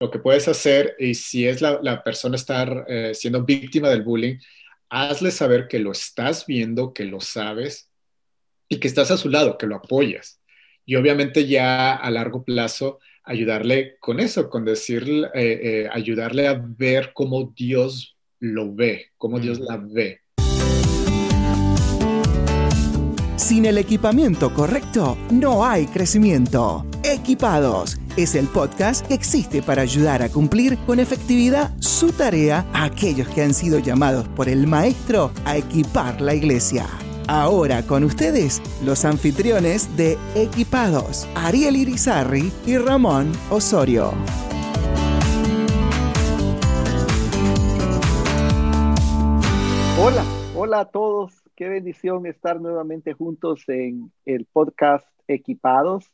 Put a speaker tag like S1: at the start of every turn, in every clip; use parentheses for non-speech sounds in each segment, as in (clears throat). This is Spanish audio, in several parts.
S1: lo que puedes hacer, y si es la, persona estar eh, siendo víctima del bullying, hazle saber que lo estás viendo, que lo sabes y que estás a su lado, que lo apoyas. Y obviamente ya a largo plazo ayudarle con eso, con decir, eh, eh, ayudarle a ver cómo Dios lo ve, cómo Dios la ve.
S2: Sin el equipamiento correcto, no hay crecimiento. Equipados es el podcast que existe para ayudar a cumplir con efectividad su tarea a aquellos que han sido llamados por el Maestro a equipar la iglesia. Ahora con ustedes, los anfitriones de Equipados, Ariel Irizarri y Ramón Osorio.
S3: Hola, hola a todos. Qué bendición estar nuevamente juntos en el podcast Equipados.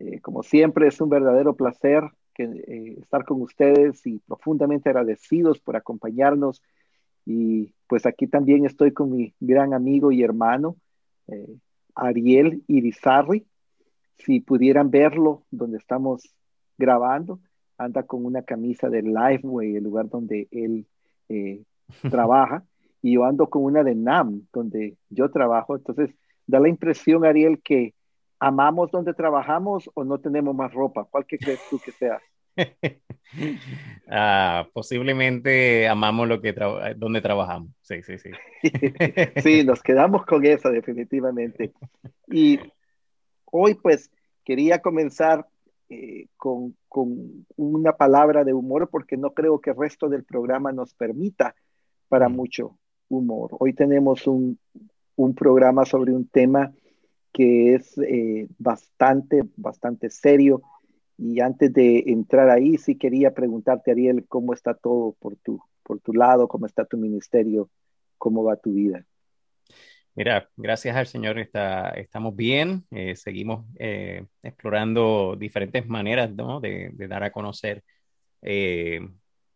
S3: Eh, como siempre, es un verdadero placer que, eh, estar con ustedes y profundamente agradecidos por acompañarnos y pues aquí también estoy con mi gran amigo y hermano, eh, Ariel Irizarri. Si pudieran verlo donde estamos grabando, anda con una camisa de Lifeway, el lugar donde él eh, (laughs) trabaja, y yo ando con una de NAM, donde yo trabajo. Entonces, da la impresión, Ariel, que amamos donde trabajamos o no tenemos más ropa. ¿Cuál que crees tú que sea? (laughs)
S4: Ah, posiblemente amamos lo que donde trabajamos. Sí, sí, sí. (laughs)
S3: sí, nos quedamos con eso definitivamente. Y hoy pues quería comenzar eh, con, con, una palabra de humor porque no creo que el resto del programa nos permita para mm. mucho humor. Hoy tenemos un, un, programa sobre un tema que es eh, bastante, bastante serio y antes de entrar ahí, sí quería preguntarte, Ariel, cómo está todo por tu, por tu lado, cómo está tu ministerio, cómo va tu vida.
S4: Mira, gracias al Señor está, estamos bien, eh, seguimos eh, explorando diferentes maneras ¿no? de, dar a conocer eh,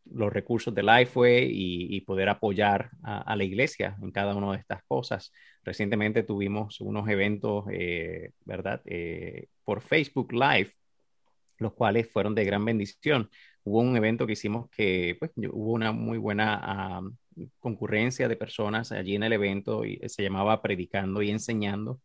S4: los recursos de Lifeway y, y poder apoyar a, la iglesia en cada una de estas cosas. Recientemente tuvimos unos eventos, ¿verdad? por Facebook Live los cuales fueron de gran bendición. Hubo un evento que hicimos que pues, hubo una muy buena concurrencia de personas allí en el evento y se llamaba Predicando y Enseñando,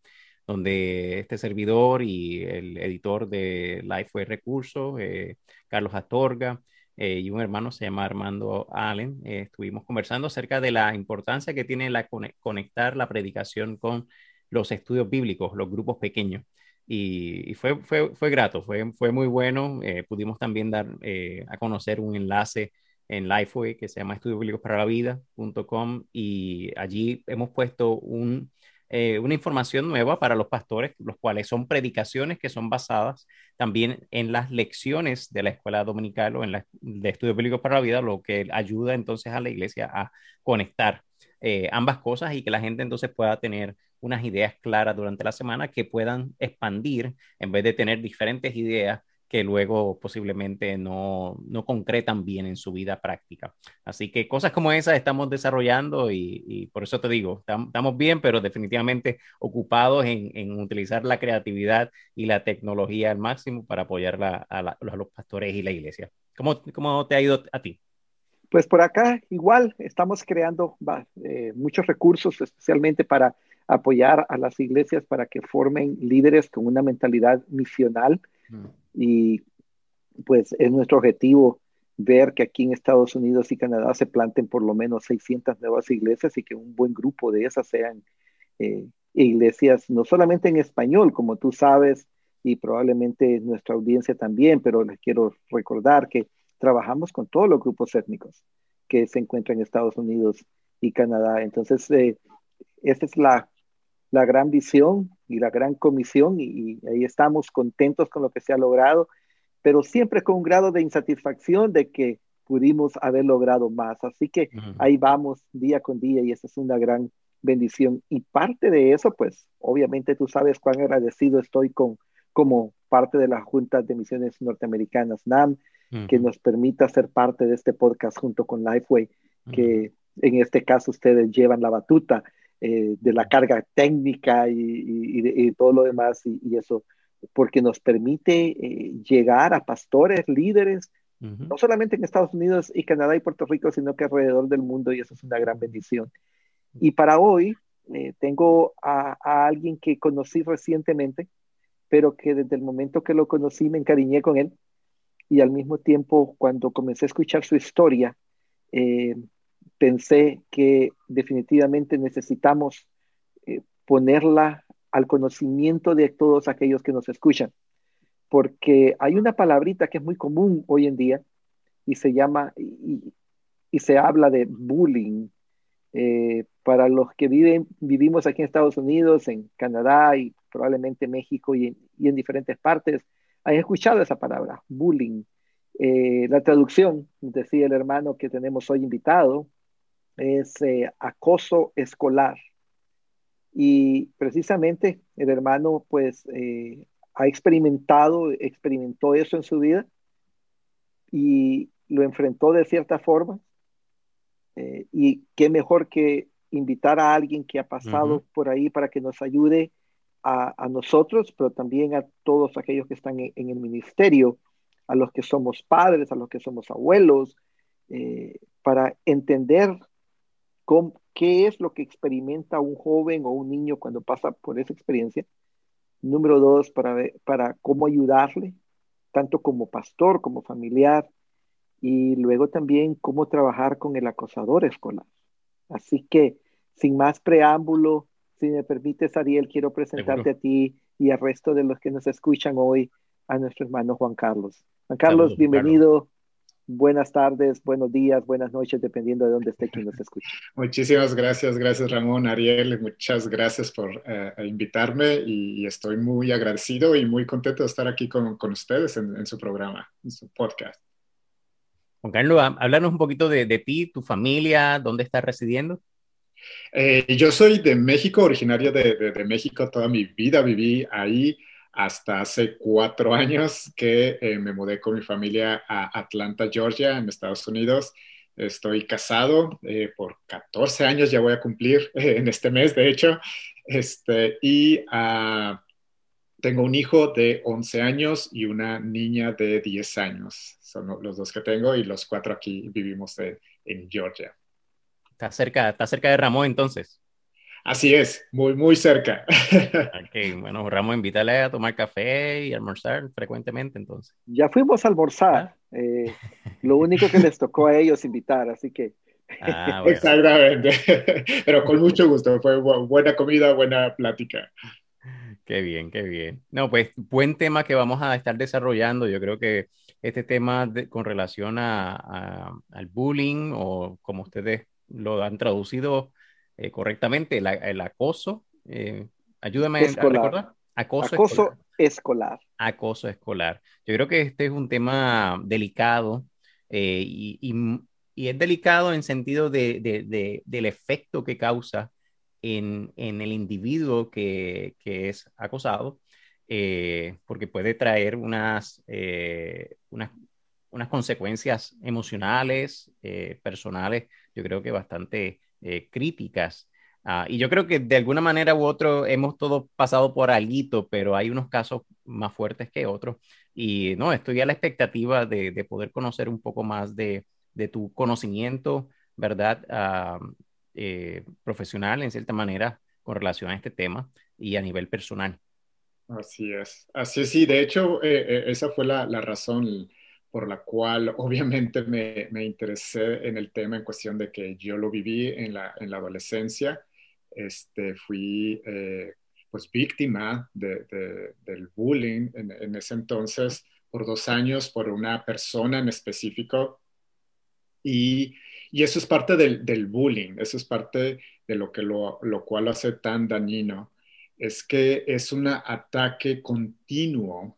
S4: donde este servidor y el editor de Lifeway Recursos, eh, Carlos Astorga, eh, y un hermano se llama Armando Allen, eh, estuvimos conversando acerca de la importancia que tiene la conectar la predicación con los estudios bíblicos, los grupos pequeños y, fue, fue, fue, grato, fue, fue muy bueno. Eh, pudimos también dar a conocer un enlace en Lifeway que se llama estudiosbiblicosparavida.com y allí hemos puesto un, eh, una información nueva para los pastores, los cuales son predicaciones que son basadas también en las lecciones de la escuela dominical o en la de estudios bíblicos para la vida, lo que ayuda entonces a la iglesia a conectar ambas cosas y que la gente entonces pueda tener unas ideas claras durante la semana que puedan expandir en vez de tener diferentes ideas que luego posiblemente no, no concretan bien en su vida práctica. Así que cosas como esas estamos desarrollando y, por eso te digo, estamos bien, pero definitivamente ocupados en, en, utilizar la creatividad y la tecnología al máximo para apoyar a, a, los pastores y la iglesia. ¿Cómo, ¿Cómo te ha ido a ti?
S3: Pues por acá igual estamos creando eh, muchos recursos, especialmente para apoyar a las iglesias para que formen líderes con una mentalidad misional. Mm. Y pues es nuestro objetivo ver que aquí en Estados Unidos y Canadá se planten por lo menos 600 nuevas iglesias y que un buen grupo de esas sean eh, iglesias, no solamente en español, como tú sabes, y probablemente nuestra audiencia también, pero les quiero recordar que trabajamos con todos los grupos étnicos que se encuentran en Estados Unidos y Canadá. Entonces, eh, esta es la la gran visión y la gran comisión y, ahí estamos contentos con lo que se ha logrado, pero siempre con un grado de insatisfacción de que pudimos haber logrado más. Así que ahí vamos día con día y esa es una gran bendición. Y parte de eso, pues obviamente tú sabes cuán agradecido estoy con como parte de la Junta de Misiones Norteamericanas, NAM, que nos permita ser parte de este podcast junto con Lifeway, que en este caso ustedes llevan la batuta eh, de la carga técnica y, todo lo demás y, eso, porque nos permite eh, llegar a pastores, líderes no solamente en Estados Unidos y Canadá y Puerto Rico, sino que alrededor del mundo y eso es una gran bendición. Y para hoy eh, tengo a, alguien que conocí recientemente, pero que desde el momento que lo conocí me encariñé con él y al mismo tiempo cuando comencé a escuchar su historia, pensé que definitivamente necesitamos eh, ponerla al conocimiento de todos aquellos que nos escuchan porque hay una palabrita que es muy común hoy en día y se llama y, se habla de bullying. Eh, para los que viven, vivimos aquí en Estados Unidos, en Canadá y probablemente México y en, diferentes partes, han escuchado esa palabra, bullying. Eh, la traducción, decía el hermano que tenemos hoy invitado, es eh, acoso escolar. Y precisamente el hermano pues ha experimentado, experimentó eso en su vida y lo enfrentó de cierta forma. Eh, y qué mejor que invitar a alguien que ha pasado por ahí para que nos ayude a, nosotros, pero también a todos aquellos que están en, el ministerio, a los que somos padres, a los que somos abuelos, eh, para entender qué es lo que experimenta un joven o un niño cuando pasa por esa experiencia Número dos, para, para cómo ayudarle, tanto como pastor como familiar. Y luego también cómo trabajar con el acosador escolar. Así que, sin más preámbulo, si me permites, Ariel, quiero presentarte a ti y al resto de los que nos escuchan hoy a nuestro hermano Juan Carlos. Juan Carlos, bienvenido buenas tardes, buenos días, buenas noches, dependiendo de dónde esté quien nos escuche. (laughs)
S1: Muchísimas gracias, gracias Ramón, Ariel, muchas gracias por eh, invitarme y, estoy muy agradecido y muy contento de estar aquí con, con ustedes en, su programa, en su podcast.
S4: Juan Carlos, háblanos un poquito de, de ti, tu familia, dónde estás residiendo.
S1: Eh, yo soy de México, originario de, de, de México, toda mi vida viví ahí hasta hace cuatro años que eh, me mudé con mi familia a Atlanta, Georgia, en Estados Unidos. Estoy casado eh, por 14 años, ya voy a cumplir (laughs) en este mes, de hecho. Este, y ah, tengo un hijo de 11 años y una niña de 10 años. Son los dos que tengo y los cuatro aquí vivimos en Georgia.
S4: Está cerca, está cerca de Ramón entonces.
S1: Así es, muy, muy cerca. (laughs)
S4: Ok, bueno, Ramos, invítale a tomar café y almorzar frecuentemente entonces.
S3: Ya fuimos a almorzar. Ah. Eh, lo único que les tocó a ellos invitar, así que...
S1: Ah, (laughs) Exactamente, (laughs) pero con mucho gusto, fue buena comida, buena plática.
S4: Qué bien, qué bien. No, pues buen tema que vamos a estar desarrollando. Yo creo que este tema con relación a, al bullying o como ustedes lo han traducido eh, correctamente, el, acoso. Eh, ayúdame a recordar.
S3: Acoso, escolar.
S4: Acoso escolar. Yo creo que este es un tema delicado eh, y, es delicado en sentido de, del efecto que causa en, el individuo que, es acosado, porque puede traer unas, unas, unas, consecuencias emocionales, personales, yo creo que bastante eh, críticas. Ah, y yo creo que de alguna manera u otro hemos todos pasado por algo, pero hay unos casos más fuertes que otros. Y no, estoy a la expectativa de, de poder conocer un poco más de, tu conocimiento, ¿verdad? Ah, eh, profesional, en cierta manera, con relación a este tema y a nivel personal.
S1: Así es, así es, sí, de hecho, eh, esa fue la razón por la cual (laughs) obviamente me, me, interesé en el tema en cuestión de que yo lo viví en la, en la adolescencia. Este, fui eh, pues víctima de, del bullying en, en, ese entonces por dos años por una persona en específico. Y, y eso es parte del, del, bullying, eso es parte de lo, que lo, lo cual lo hace tan dañino. Es que es un ataque continuo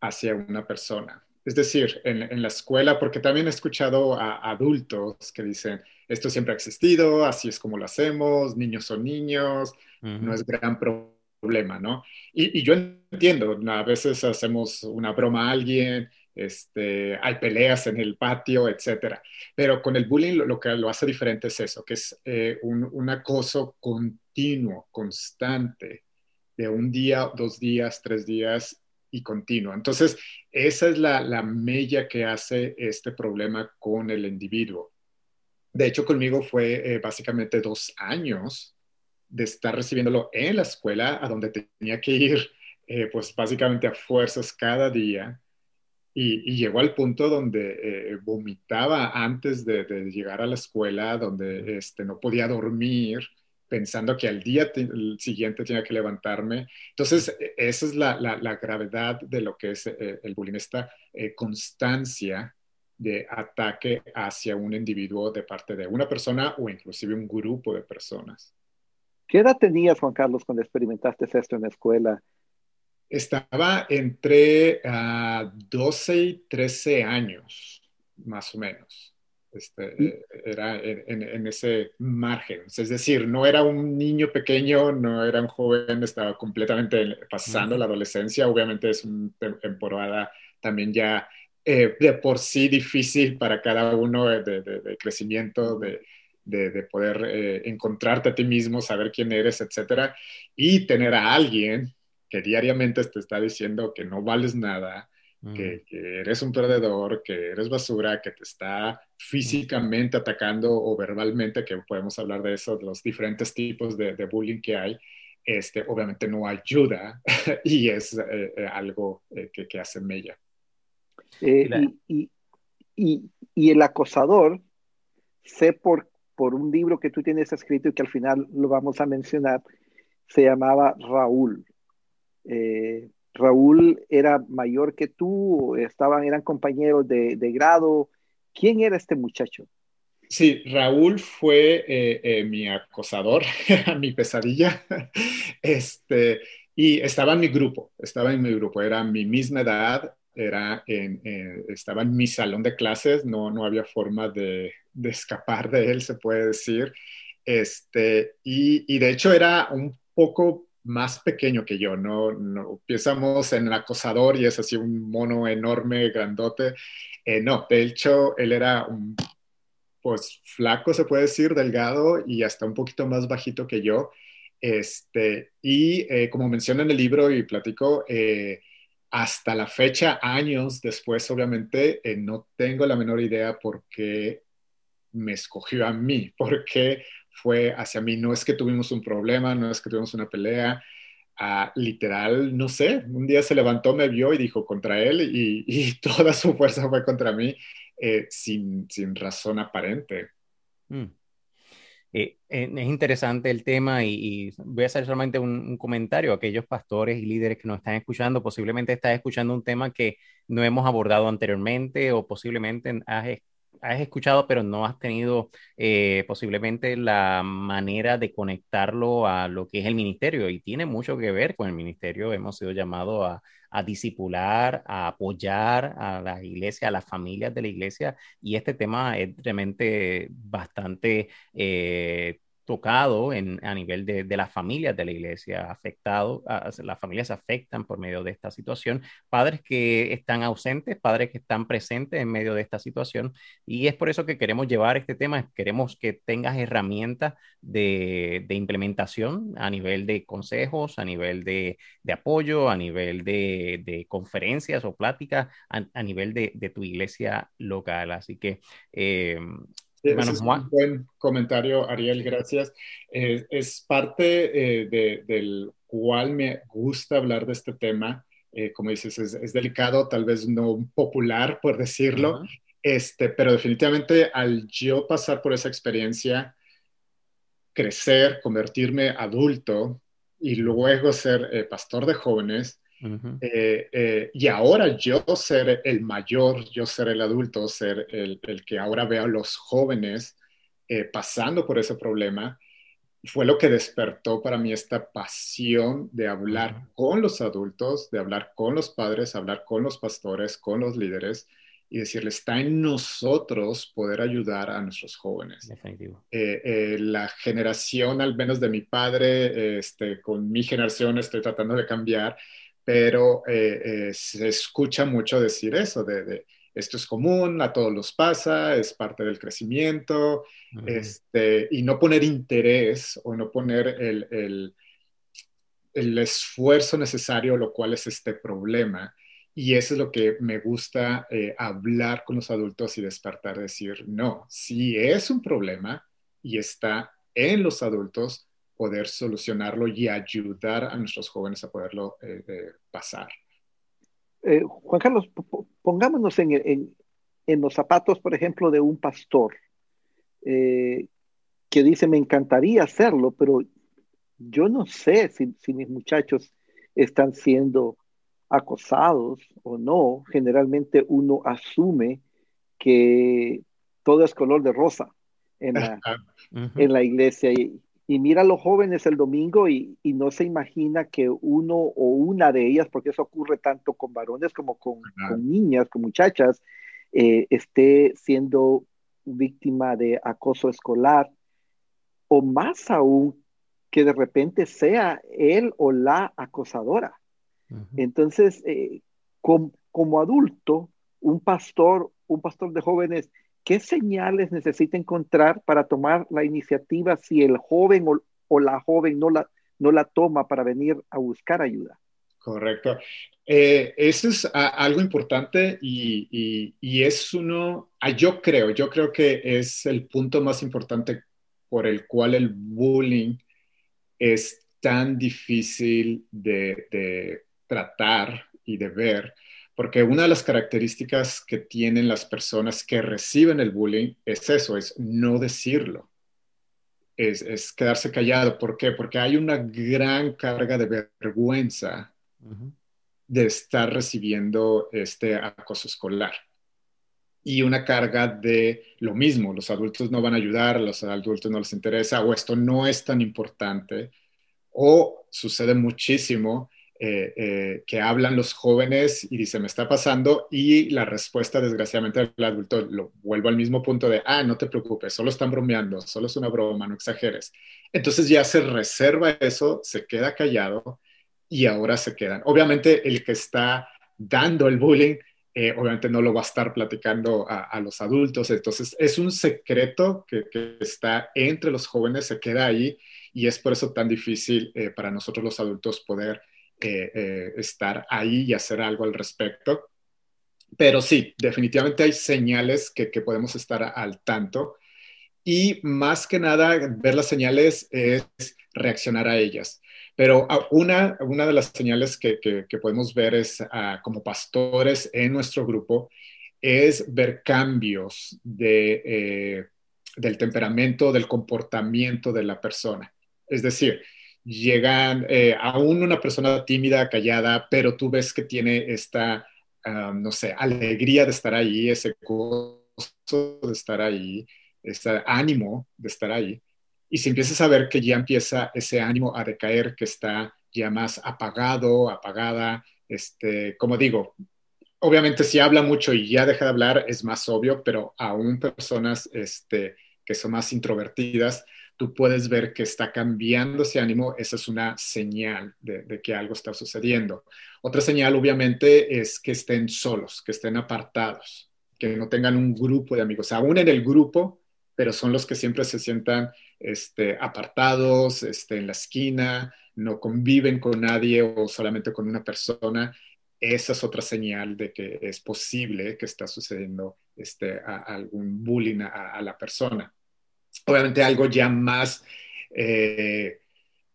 S1: hacia una persona es decir, en, la escuela, porque también he escuchado a, adultos que dicen, esto siempre ha existido, así es como lo hacemos, niños son niños, no es gran problema, ¿no? Y, yo entiendo, a veces hacemos una broma a alguien, este, hay peleas en el patio, etcétera. Pero con el bullying lo, que lo hace diferente es eso, que es eh, un, un, acoso continuo, constante, de un día, dos días, tres días, y continua. Entonces, esa es la, la mella que hace este problema con el individuo. De hecho, conmigo fue básicamente dos años de estar recibiéndolo en la escuela, a donde tenía que ir, eh, pues básicamente a fuerzas cada día. Y, llegó al punto donde eh, vomitaba antes de, llegar a la escuela, donde este, no podía dormir, pensando que al día siguiente tenía que levantarme. Entonces, e, esa es la, la, gravedad de lo que es eh, el bullying, esta constancia de ataque hacia un individuo de parte de una persona o inclusive un grupo de personas.
S3: ¿Qué edad tenías, Juan Carlos, cuando experimentaste esto en la escuela?
S1: Estaba entre 12 ah, y 13 años, más o menos. Este, era en, ese margen. Es decir, no era un niño pequeño, no era un joven, estaba completamente pasando la adolescencia. Obviamente es una temporada también ya eh, de por sí difícil para cada uno de, de crecimiento, de, de, poder eh, encontrarte a ti mismo, saber quién eres, etcétera, y tener a alguien que diariamente te está diciendo que no vales nada, que, eres un perdedor, que eres basura, que te está físicamente atacando o verbalmente, que podemos hablar de eso, de los diferentes tipos de, bullying que hay, este, obviamente no ayuda (laughs) y es eh, eh, algo que, que, hace mella.
S3: y, y, y, el acosador, sé por por un libro que tú tienes escrito y que al final lo vamos a mencionar, se llamaba Raúl. Eh, Raúl era mayor que tú, estaban, eran compañeros de, grado. ¿Quién era este muchacho?
S1: Sí, Raúl fue eh, eh, mi acosador, (laughs) mi pesadilla, (laughs) este, y estaba en mi grupo, estaba en mi grupo, era mi misma edad, era en, estaba en mi salón de clases, no, no había forma de, de escapar de él, se puede decir. Este, y, de hecho era un poco más pequeño que yo, no, no empezamos en el acosador y es así un mono enorme, grandote. Eh, no, de hecho él era un, pues flaco, se puede decir, delgado y hasta un poquito más bajito que yo. Este, y eh, como menciona en el libro y platico, eh, hasta la fecha, años después, obviamente, no tengo la menor idea por qué me escogió a mí, (laughs) porque fue hacia mí. No es que tuvimos un problema, no es que tuvimos una pelea. Ah, literal, no sé, un día se levantó, me vio y dijo contra él y, (laughs) toda su fuerza fue contra mí eh, sin, sin, razón aparente. Mm.
S4: Eh, es interesante el tema y, voy a hacer solamente un, comentario a aquellos pastores y líderes que nos están escuchando. Posiblemente estás escuchando un tema que no hemos abordado anteriormente o posiblemente has has escuchado, pero no has tenido eh, posiblemente la manera de conectarlo a lo que es el ministerio y tiene mucho que ver con el ministerio. Hemos sido llamados a, a disipular, a apoyar a las iglesias, a las familias de la iglesia y este tema es realmente bastante... Eh, tocado en, a nivel de, de, las familias de la iglesia, afectado, las familias afectan por medio de esta situación, padres que están ausentes, padres que están presentes en medio de esta situación, y es por eso que queremos llevar este tema, queremos que tengas herramientas de, de implementación a nivel de consejos, a nivel de, de apoyo, a nivel de, conferencias o pláticas, a, nivel de, tu iglesia local. Así que... Eh,
S1: es un buen comentario, Ariel, gracias. Eh, es parte eh, del cual me gusta hablar de este tema. Eh, como dices, es, delicado, tal vez no popular, por decirlo, este, pero definitivamente al yo pasar por esa experiencia, crecer, convertirme adulto y luego ser pastor de jóvenes, eh, eh, y ahora yo ser el mayor, yo ser el adulto, ser el, el que ahora veo a los jóvenes eh, pasando por ese problema, fue lo que despertó para mí esta pasión de hablar con los adultos, de hablar con los padres, hablar con los pastores, con los líderes y decirles, está en nosotros poder ayudar a nuestros jóvenes. la generación, al menos de mi padre, este, con mi generación estoy tratando de cambiar, pero eh, eh, se escucha mucho decir eso, de, esto es común, a todos los pasa, es parte del crecimiento, este, y no poner interés o no poner el, el esfuerzo necesario, lo cual es este problema. Y eso es lo que me gusta eh, hablar con los adultos y despertar, decir, no, si es un problema y está en los adultos, poder solucionarlo y ayudar a nuestros jóvenes a poderlo eh, eh, pasar.
S3: Juan Carlos, pongámonos en, los zapatos, por ejemplo, de un pastor que dice, me encantaría hacerlo, pero yo no sé si, si mis muchachos están siendo acosados o no, generalmente uno asume que todo es color de rosa en la, (laughs) en la iglesia. Y, mira a los jóvenes el domingo y, no se imagina que uno o una de ellas, porque eso ocurre tanto con varones como con, niñas, con muchachas, eh, esté siendo víctima de acoso escolar o más aún que de repente sea él o la acosadora. Entonces, eh, como adulto, un pastor, un pastor de jóvenes, ¿qué señales necesita encontrar para tomar la iniciativa si el joven o, la joven no la, no la toma para venir a buscar ayuda?
S1: Correcto. Eh, eso es algo importante y, y, es uno, ah, yo creo, yo creo que es el punto más importante por el cual el bullying es tan difícil de tratar y de ver, porque una de las características que tienen las personas que reciben el bullying es eso, es no decirlo, es, quedarse callado. ¿Por qué? Porque hay una gran carga de vergüenza de estar recibiendo este acoso escolar. Y una carga de lo mismo, los adultos no van a ayudar, los adultos no les interesa, o esto no es tan importante, o sucede muchísimo eh, eh, que hablan los jóvenes y dice, me está pasando, y la respuesta, desgraciadamente, del adulto, lo vuelvo al mismo punto de, ah, no te preocupes, solo están bromeando, solo es una broma, no exageres. Entonces ya se reserva eso, se queda callado y ahora se quedan. Obviamente el que está dando el bullying, eh, obviamente no lo va a estar platicando a, los adultos, entonces es un secreto que, está entre los jóvenes, se queda ahí y es por eso tan difícil para nosotros los adultos poder eh, estar ahí y hacer algo al respecto. Pero sí, definitivamente hay señales que, podemos estar al tanto y más que nada ver las señales es reaccionar a ellas. Pero ah, una, una de las señales que, podemos ver es ah, como pastores en nuestro grupo es ver cambios de, eh, del temperamento, del comportamiento de la persona. Es decir, llegan eh, aún una persona tímida, callada, pero tú ves que tiene esta, ah, no sé, alegría de estar ahí, ese gozo de estar ahí, ese ánimo de estar ahí. Y si empiezas a ver que ya empieza ese ánimo a decaer, que está ya más apagado, apagada, este, como digo, obviamente si habla mucho y ya deja de hablar es más obvio, pero aún personas este, que son más introvertidas, tú puedes ver que está cambiando ese ánimo, esa es una señal de, que algo está sucediendo. Otra señal, obviamente, es que estén solos, que estén apartados, que no tengan un grupo de amigos, aún en el grupo, pero son los que siempre se sientan este, apartados, este, en la esquina, no conviven con nadie o solamente con una persona. Esa es otra señal de que es posible que está sucediendo este, algún bullying a la persona obviamente algo ya más eh,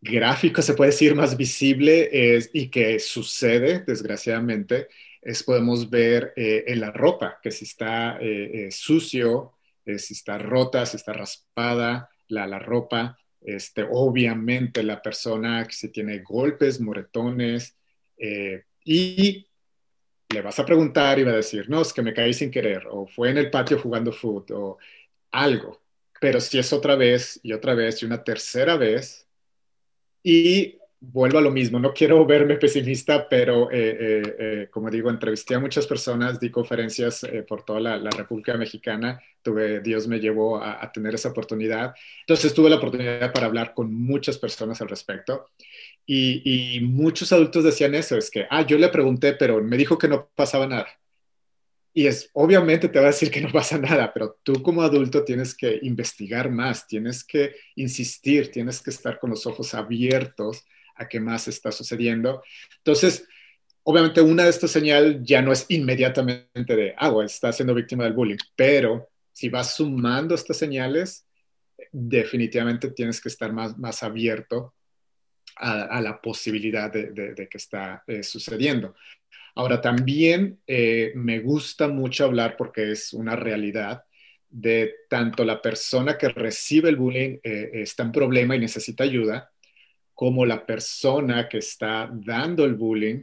S1: gráfico, se puede decir, más visible es, y que sucede, desgraciadamente, es podemos ver eh, en la ropa, que si está eh, sucio, si está rota, si está raspada la, la ropa, este, obviamente la persona que si tiene golpes, moretones, y le vas a preguntar y va a decir, no, es que me caí sin querer, o fue en el patio jugando fútbol, o algo pero si es otra vez y otra vez y una tercera vez, y vuelvo a lo mismo, no quiero verme pesimista, pero eh, eh, eh, como digo, entrevisté a muchas personas, di conferencias por toda la, República Mexicana, tuve, Dios me llevó a, tener esa oportunidad. Entonces tuve la oportunidad para hablar con muchas personas al respecto. Y, y muchos adultos decían eso, es que, ah, yo le pregunté, pero me dijo que no pasaba nada. Y es, obviamente te va a decir que no pasa nada, pero tú como adulto tienes que investigar más, tienes que insistir, tienes que estar con los ojos abiertos a qué más está sucediendo. Entonces, obviamente una de estas señales ya no es inmediatamente de, ah, está siendo víctima del bullying, pero si vas sumando estas señales, definitivamente tienes que estar más, más abierto a, la posibilidad de, que está eh, sucediendo. Ahora, también eh, me gusta mucho hablar porque es una realidad de tanto la persona que recibe el bullying eh, está en problema y necesita ayuda, como la persona que está dando el bullying,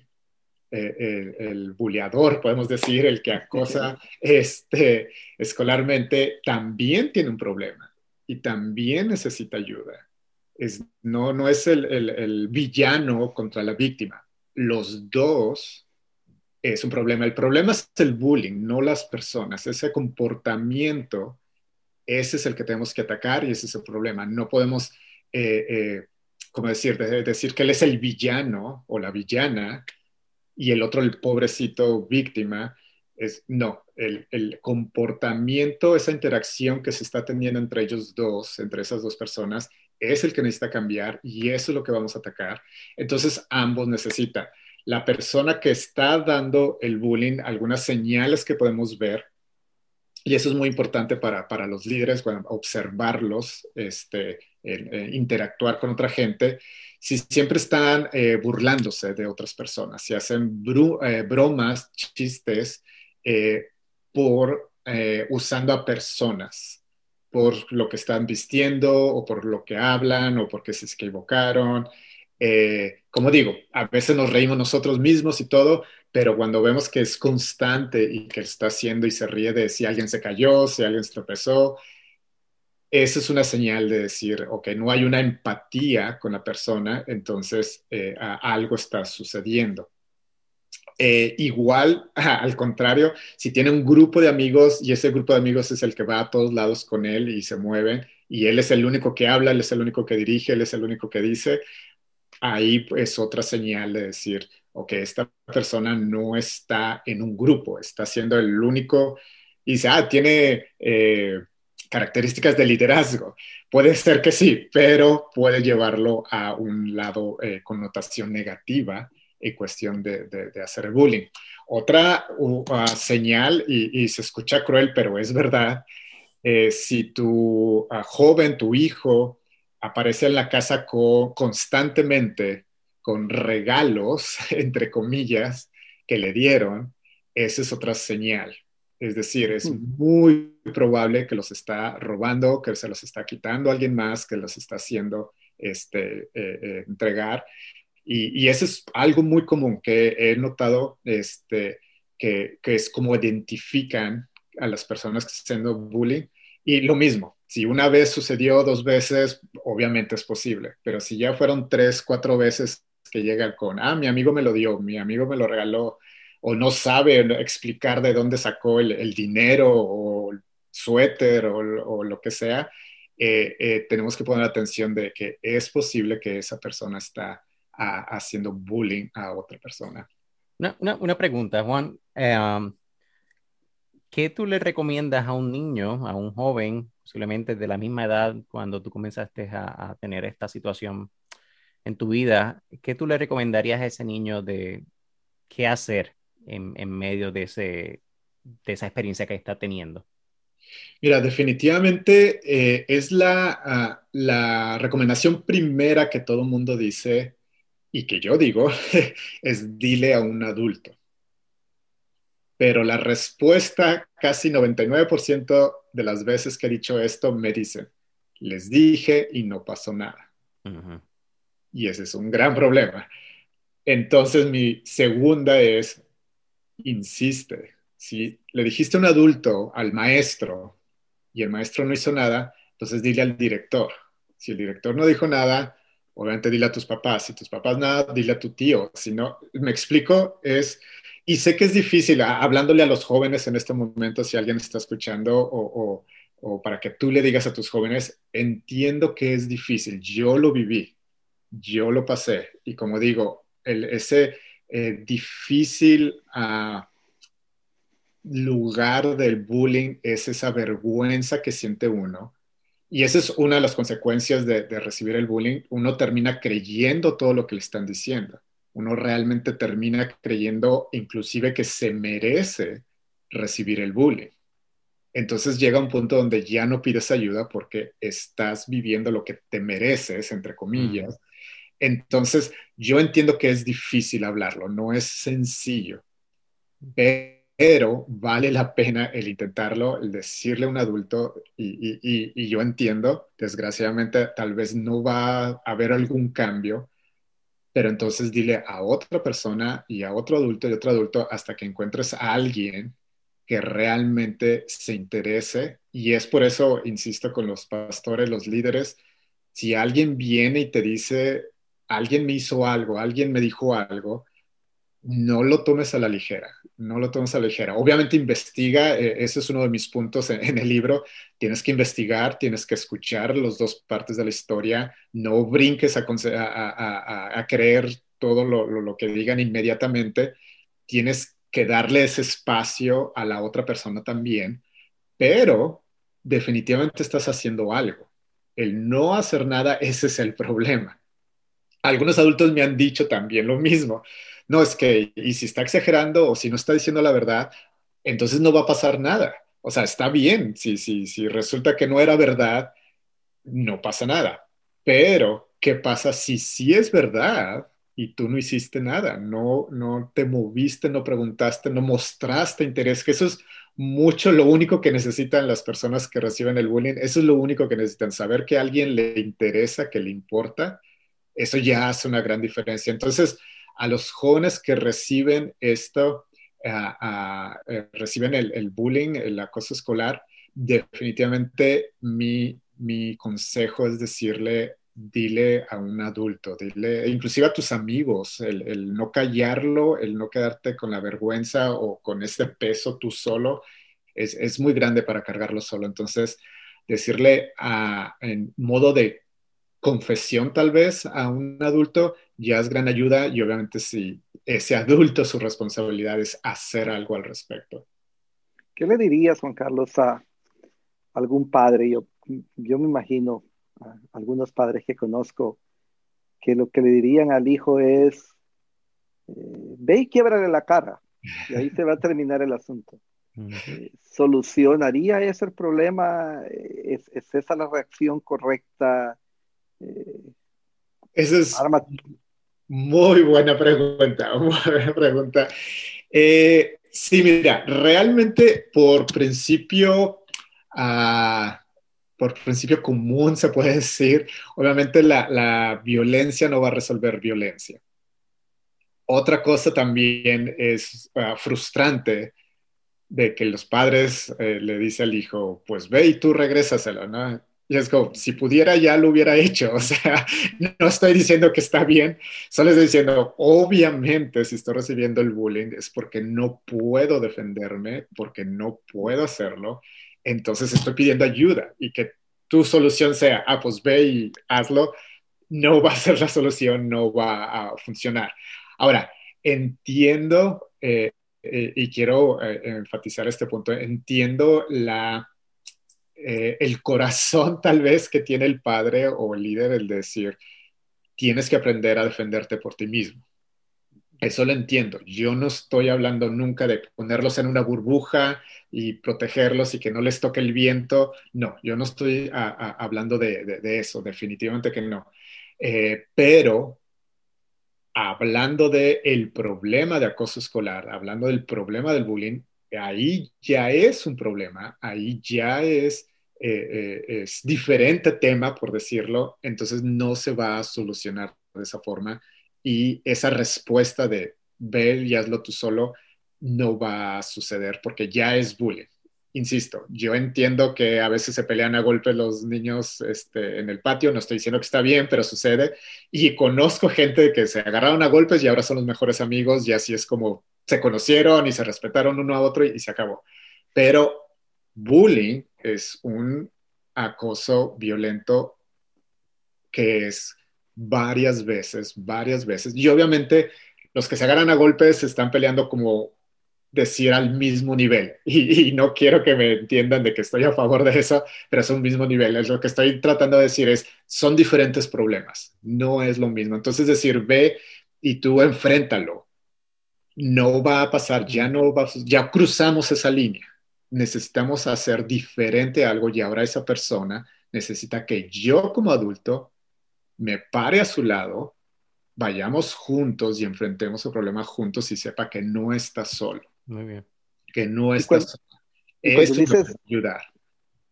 S1: el, el bulleador, podemos decir, el que acosa (laughs) este, escolarmente, también tiene un problema y también necesita ayuda no, no es el, villano contra la víctima. Los dos es un problema. El problema es el bullying, no las personas. Ese comportamiento, ese es el que tenemos que atacar y ese es el problema. No podemos, eh, eh, como decir, decir que él es el villano o la villana y el otro el pobrecito víctima. Es, no, el, el, comportamiento, esa interacción que se está teniendo entre ellos dos, entre esas dos personas, es el que necesita cambiar y eso es lo que vamos a atacar. Entonces, ambos necesitan. La persona que está dando el bullying, algunas señales que podemos ver, y eso es muy importante para, para los líderes, observarlos, este, interactuar con otra gente, si siempre están eh, burlándose de otras personas, si hacen eh, bromas, chistes, eh, por usando a personas por lo que están vistiendo o por lo que hablan o porque se equivocaron. Eh, como digo, a veces nos reímos nosotros mismos y todo, pero cuando vemos que es constante y que está haciendo y se ríe de si alguien se cayó, si alguien se tropezó, esa es una señal de decir, ok, no hay una empatía con la persona, entonces eh, algo está sucediendo. Eh, igual, (laughs) al contrario, si tiene un grupo de amigos y ese grupo de amigos es el que va a todos lados con él y se mueve y él es el único que habla, él es el único que dirige, él es el único que dice, ahí es otra señal de decir, ok, esta persona no está en un grupo, está siendo el único, y dice, ah, tiene eh, características de liderazgo. Puede ser que sí, pero puede llevarlo a un lado, eh, connotación negativa y cuestión de, de, hacer bullying. Otra señal, y, se escucha cruel, pero es verdad, eh, si tu joven, tu hijo, aparece en la casa constantemente con regalos, (laughs) entre comillas, que le dieron, esa es otra señal. Es decir, es muy probable que los está robando, que se los está quitando a alguien más, que los está haciendo este, eh, eh, entregar. Y, eso es algo muy común que he notado, este, que, que, es como identifican a las personas que están haciendo bullying. Y lo mismo, si una vez sucedió dos veces, obviamente es posible, pero si ya fueron tres, cuatro veces que llega con, ah, mi amigo me lo dio, mi amigo me lo regaló, o no sabe explicar de dónde sacó el, dinero o el suéter o, lo que sea, eh, eh, tenemos que poner atención de que es posible que esa persona está haciendo bullying a otra persona.
S4: Una, una, pregunta, Juan. Eh, um, ¿Qué tú le recomiendas a un niño, a un joven, posiblemente de la misma edad, cuando tú comenzaste a, tener esta situación en tu vida? ¿Qué tú le recomendarías a ese niño de qué hacer en, medio de, ese, de esa experiencia que está teniendo?
S1: Mira, definitivamente eh, es la, ah, la, recomendación primera que todo mundo dice y que yo digo (laughs) es dile a un adulto. Pero la respuesta, casi 99% de las veces que he dicho esto, me dicen, les dije y no pasó nada. Y ese es un gran problema. Entonces mi segunda es, insiste. Si le dijiste a un adulto, al maestro, y el maestro no hizo nada, entonces dile al director. Si el director no dijo nada, obviamente dile a tus papás, si tus papás nada, dile a tu tío, si no, me explico, es, y sé que es difícil, hablándole a los jóvenes en este momento, si alguien está escuchando o, para que tú le digas a tus jóvenes, entiendo que es difícil, yo lo viví, yo lo pasé, y como digo, el, ese eh, difícil uh, lugar del bullying es esa vergüenza que siente uno, Y esa es una de las consecuencias de, recibir el bullying. Uno termina creyendo todo lo que le están diciendo. Uno realmente termina creyendo inclusive que se merece recibir el bullying. Entonces llega un punto donde ya no pides ayuda porque estás viviendo lo que te mereces, entre comillas. Entonces yo entiendo que es difícil hablarlo, no es sencillo, pero vale la pena el intentarlo, el decirle a un adulto, y, yo entiendo, desgraciadamente tal vez no va a haber algún cambio, pero entonces dile a otra persona y a otro adulto y otro adulto hasta que encuentres a alguien que realmente se interese. Y es por eso, insisto, con los pastores, los líderes, si alguien viene y te dice, alguien me hizo algo, alguien me dijo algo, no lo tomes a la ligera, no lo tomes a la ligera. Obviamente investiga, eh, ese es uno de mis puntos en, el libro, tienes que investigar, tienes que escuchar las dos partes de la historia, no brinques a, creer todo lo, lo, que digan inmediatamente, tienes que darle ese espacio a la otra persona también, pero definitivamente estás haciendo algo. El no hacer nada, ese es el problema. Algunos adultos me han dicho también lo mismo no, es que, y si está exagerando o si no está diciendo la verdad, entonces no va a pasar nada. O sea, está bien, si, si, si resulta que no era verdad, no pasa nada. Pero, ¿qué pasa si sí es verdad y tú no hiciste nada? No, no te moviste, no preguntaste, no mostraste interés, que eso es mucho lo único que necesitan las personas que reciben el bullying. Eso es lo único que necesitan, saber que a alguien le interesa, que le importa. Eso ya hace una gran diferencia. Entonces, a los jóvenes que reciben esto, eh, reciben el, bullying, el acoso escolar, definitivamente mi, consejo es decirle, dile a un adulto, dile, inclusive a tus amigos, el, no callarlo, el no quedarte con la vergüenza o con este peso tú solo, es, es muy grande para cargarlo solo. Entonces, decirle a, en modo de confesión tal vez a un adulto ya es gran ayuda y obviamente si ese adulto su responsabilidad es hacer algo al respecto.
S3: ¿Qué le dirías, Juan Carlos, a algún padre? Yo, yo me imagino a algunos padres que conozco que lo que le dirían al hijo es, eh, ve y quiebrale la cara y ahí se va a terminar el asunto. Eh, ¿Solucionaría ese problema? ¿Es, ¿Es, esa la reacción correcta?
S1: Esa es muy buena pregunta, (laughs) muy buena pregunta. Eh, sí, mira, realmente por principio, uh, por principio común se puede decir, obviamente la, la, violencia no va a resolver violencia. Otra cosa también es uh, frustrante de que los padres eh, le dicen al hijo, pues ve y tú regrésaselo, ¿no? Y es como, si pudiera ya lo hubiera hecho. (laughs) O sea, no estoy diciendo que está bien, solo estoy diciendo, obviamente si estoy recibiendo el bullying es porque no puedo defenderme, porque no puedo hacerlo. Entonces estoy pidiendo ayuda y que tu solución sea, ah, pues ve y hazlo, no va a ser la solución, no va a funcionar. Ahora, entiendo, eh, eh, y quiero eh, enfatizar este punto, entiendo la eh, el corazón tal vez que tiene el padre o el líder, el decir, tienes que aprender a defenderte por ti mismo. Eso lo entiendo. Yo no estoy hablando nunca de ponerlos en una burbuja y protegerlos y que no les toque el viento. No, yo no estoy hablando de, eso, definitivamente que no. Eh, pero hablando del el problema de acoso escolar, hablando del problema del bullying, ahí ya es un problema, ahí ya es eh, eh, es diferente tema, por decirlo, entonces no se va a solucionar de esa forma y esa respuesta de ver y hazlo tú solo no va a suceder porque ya es bullying. Insisto, yo entiendo que a veces se pelean a golpes los niños este, en el patio, no estoy diciendo que está bien, pero sucede. Y conozco gente que se agarraron a golpes y ahora son los mejores amigos y así es como se conocieron y se respetaron uno a otro y se acabó. Pero bullying es un acoso violento que es varias veces, varias veces. Y obviamente los que se agarran a golpes están peleando como decir al mismo nivel. (laughs) Y, no quiero que me entiendan de que estoy a favor de eso, pero es un mismo nivel. Es lo que estoy tratando de decir es, son diferentes problemas, no es lo mismo. Entonces decir, ve y tú enfréntalo. No va a pasar, ya no va, ya cruzamos esa línea. Necesitamos hacer diferente algo y ahora esa persona necesita que yo como adulto me pare a su lado, vayamos juntos y enfrentemos el problema juntos y sepa que no está solo.
S4: Muy bien.
S1: Que no está solo. Eso dices, ayudar.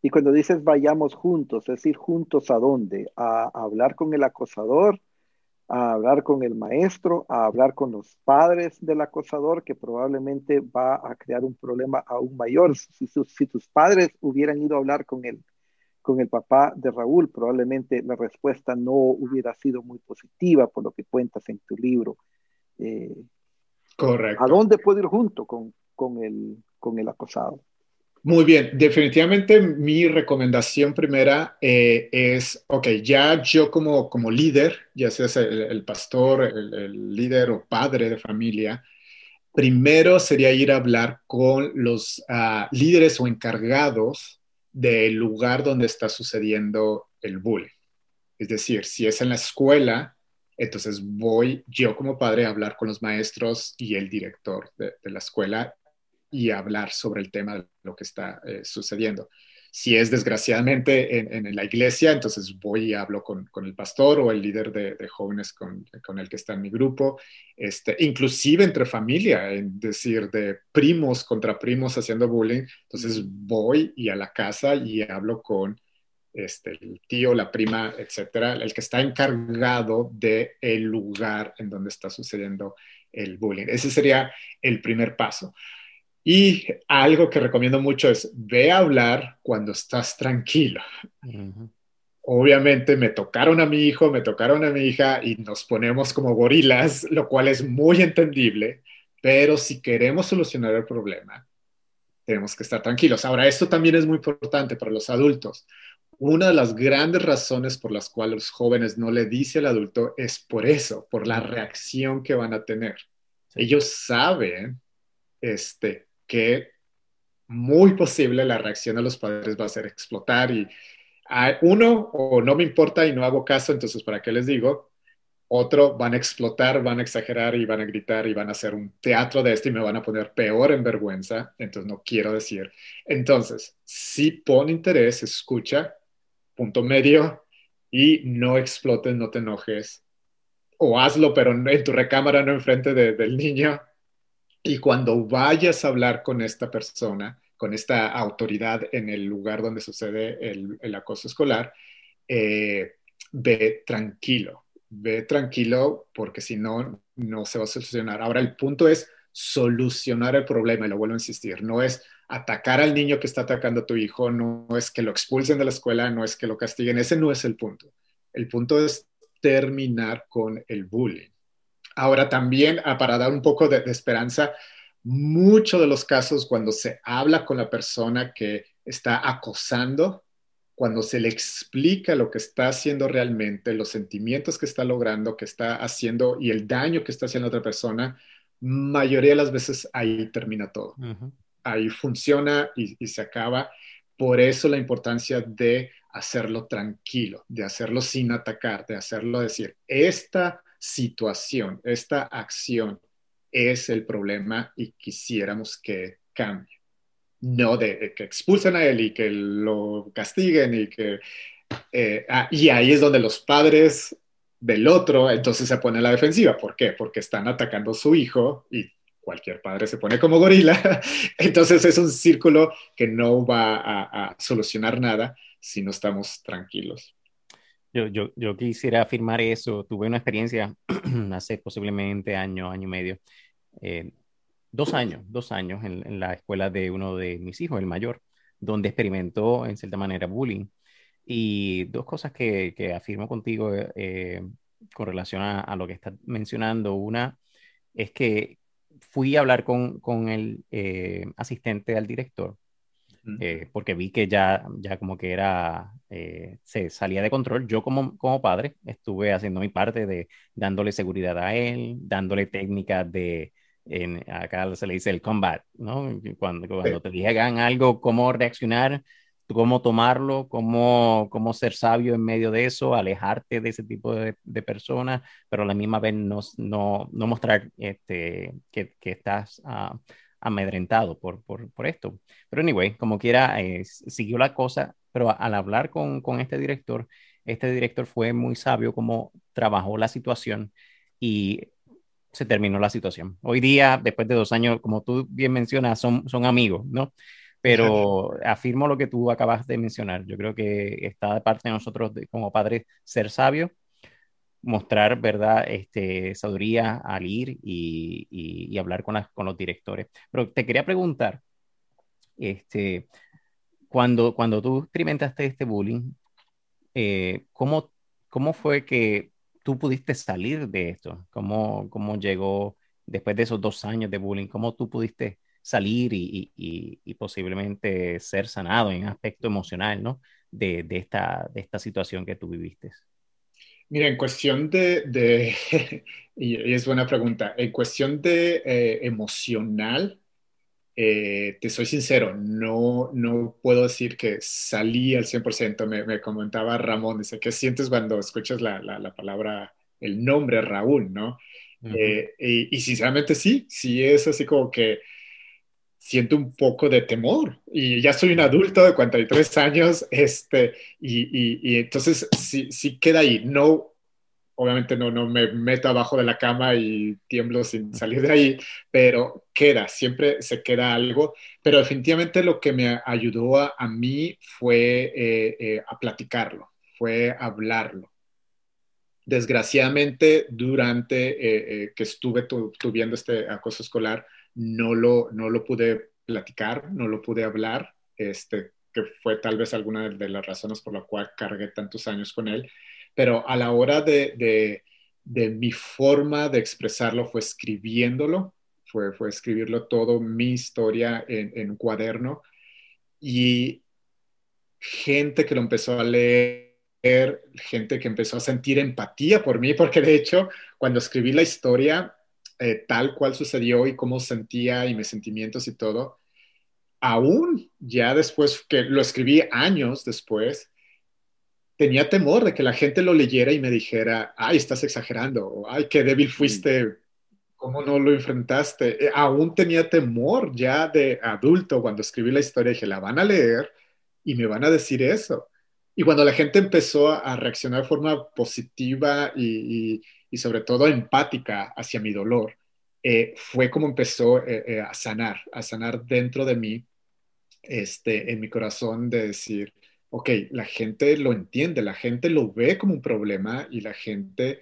S3: Y cuando dices vayamos juntos, es decir, juntos a dónde? A, hablar con el acosador, a hablar con el maestro, a hablar con los padres del acosador, que probablemente va a crear un problema aún mayor. Si, si tus padres hubieran ido a hablar con el con el papá de Raúl, probablemente la respuesta no hubiera sido muy positiva por lo que cuentas en tu libro.
S1: Eh, Correcto.
S3: ¿A dónde puedo ir junto con, con, el, con el acosado?
S1: Muy bien, definitivamente mi recomendación primera eh, es, ok, ya yo como, como líder, ya seas el, pastor, el, líder o padre de familia, primero sería ir a hablar con los ah, líderes o encargados del lugar donde está sucediendo el bullying. Es decir, si es en la escuela, entonces voy yo como padre a hablar con los maestros y el director de, la escuela y hablar sobre el tema de lo que está eh, sucediendo. Si es desgraciadamente en, la iglesia, entonces voy y hablo con, el pastor o el líder de, jóvenes con, el que está en mi grupo, este, inclusive entre familia, es decir, de primos contra primos haciendo bullying. Entonces voy y a la casa y hablo con este, el tío, la prima, etcétera, el que está encargado del el lugar en donde está sucediendo el bullying. Ese sería el primer paso. Y algo que recomiendo mucho es ve a hablar cuando estás tranquilo. Obviamente me tocaron a mi hijo, me tocaron a mi hija y nos ponemos como gorilas, lo cual es muy entendible, pero si queremos solucionar el problema, tenemos que estar tranquilos. Ahora, esto también es muy importante para los adultos. Una de las grandes razones por las cuales los jóvenes no le dicen al adulto es por eso, por la reacción que van a tener. Ellos saben este, que muy posible la reacción de los padres va a ser explotar y uno o no me importa y no hago caso, entonces ¿para qué les digo? Otro van a explotar, van a exagerar y van a gritar y van a hacer un teatro de esto y me van a poner peor en vergüenza, entonces no quiero decir. Entonces, si pon interés, escucha, punto medio y no explotes, no te enojes. O hazlo, pero en tu recámara, no enfrente del niño y cuando vayas a hablar con esta persona, con esta autoridad en el lugar donde sucede el, acoso escolar, eh, ve tranquilo, ve tranquilo porque si no, no se va a solucionar. Ahora el punto es solucionar el problema, y lo vuelvo a insistir, no es atacar al niño que está atacando a tu hijo, no es que lo expulsen de la escuela, no es que lo castiguen, ese no es el punto. El punto es terminar con el bullying. Ahora también, ah, para dar un poco de, esperanza, muchos de los casos cuando se habla con la persona que está acosando, cuando se le explica lo que está haciendo realmente, los sentimientos que está logrando, que está haciendo y el daño que está haciendo a otra persona, mayoría de las veces ahí termina todo. Ahí funciona y, y, se acaba. Por eso la importancia de hacerlo tranquilo, de hacerlo sin atacar, de hacerlo decir, esta situación, esta acción es el problema y quisiéramos que cambie. No de, que expulsen a él y que lo castiguen y que... Eh, ah, y ahí es donde los padres del otro entonces se ponen a la defensiva. ¿Por qué? Porque están atacando a su hijo y cualquier padre se pone como gorila. (laughs) Entonces es un círculo que no va a solucionar nada si no estamos tranquilos.
S4: Yo, yo, yo, quisiera afirmar eso. Tuve una experiencia (clears throat) hace posiblemente año, año y medio, eh, dos años, dos años en, la escuela de uno de mis hijos, el mayor, donde experimentó en cierta manera bullying. Y dos cosas que, que afirmo contigo eh, con relación a, lo que estás mencionando. Una es que fui a hablar con, con el eh, asistente al director eh, porque vi que ya, ya como que era, eh, se salía de control. Yo como, como padre estuve haciendo mi parte de dándole seguridad a él, dándole técnicas de en, acá se le dice el combat, ¿no? Cuando, cuando te digan algo, cómo reaccionar, cómo tomarlo, cómo, cómo ser sabio en medio de eso, alejarte de ese tipo de, de personas, pero a la misma vez no, no, no mostrar este, que, que estás uh, amedrentado por, por, por, esto. Pero anyway, como quiera, eh, siguió la cosa, pero al hablar con, con este director, este director fue muy sabio como trabajó la situación y se terminó la situación. Hoy día, después de dos años, como tú bien mencionas, son, son amigos, ¿no? Pero afirmo lo que tú acabas de mencionar. Yo creo que está de parte de nosotros como padres ser sabios, mostrar, ¿verdad?, este, sabiduría al ir y, y, hablar con, con los directores. Pero te quería preguntar, este, cuando, cuando tú experimentaste este bullying, eh, ¿cómo, ¿cómo fue que tú pudiste salir de esto? ¿Cómo, ¿Cómo llegó después de esos dos años de bullying? ¿Cómo tú pudiste salir y, y, y posiblemente ser sanado en aspecto emocional, ¿no? De, de, esta, de esta situación que tú viviste.
S1: Mira, en cuestión de, de (laughs) y es buena pregunta, en cuestión de eh, emocional, eh, te soy sincero, no, no puedo decir que salí al 100%. Me, me comentaba Ramón, dice, ¿qué sientes cuando escuchas la, la, la palabra, el nombre Raúl, no? Uh -huh. eh, y, y, sinceramente sí, sí es así como que siento un poco de temor y ya soy un adulto de 43 años, este, y, y, y entonces sí, sí queda ahí. No, obviamente no, no me meto abajo de la cama y tiemblo sin salir de ahí, pero queda, siempre se queda algo. Pero definitivamente lo que me ayudó a, a mí fue eh, eh, a platicarlo, fue hablarlo. Desgraciadamente, durante eh, eh que estuve tu, tuviendo este acoso escolar, no lo, no lo pude platicar, no lo pude hablar, este, que fue tal vez alguna de las razones por la cual cargué tantos años con él pero a la hora de, de, de mi forma de expresarlo fue escribiéndolo, fue, fue escribirlo todo, mi historia en, en, un cuaderno y gente que lo empezó a leer, gente que empezó a sentir empatía por mí, porque de hecho cuando escribí la historia eh, tal cual sucedió y cómo sentía y mis sentimientos y todo, aún ya después que lo escribí años después, tenía temor de que la gente lo leyera y me dijera, ay, estás exagerando, o ay, qué débil fuiste, ¿cómo no lo enfrentaste? Eh, aún tenía temor ya de adulto cuando escribí la historia, dije, la van a leer y me van a decir eso. Y cuando la gente empezó a reaccionar de forma positiva y, y, y sobre todo empática hacia mi dolor, eh, fue como empezó eh, eh, a sanar, a sanar dentro de mí, este, en mi corazón de decir, ok, la gente lo entiende, la gente lo ve como un problema y la gente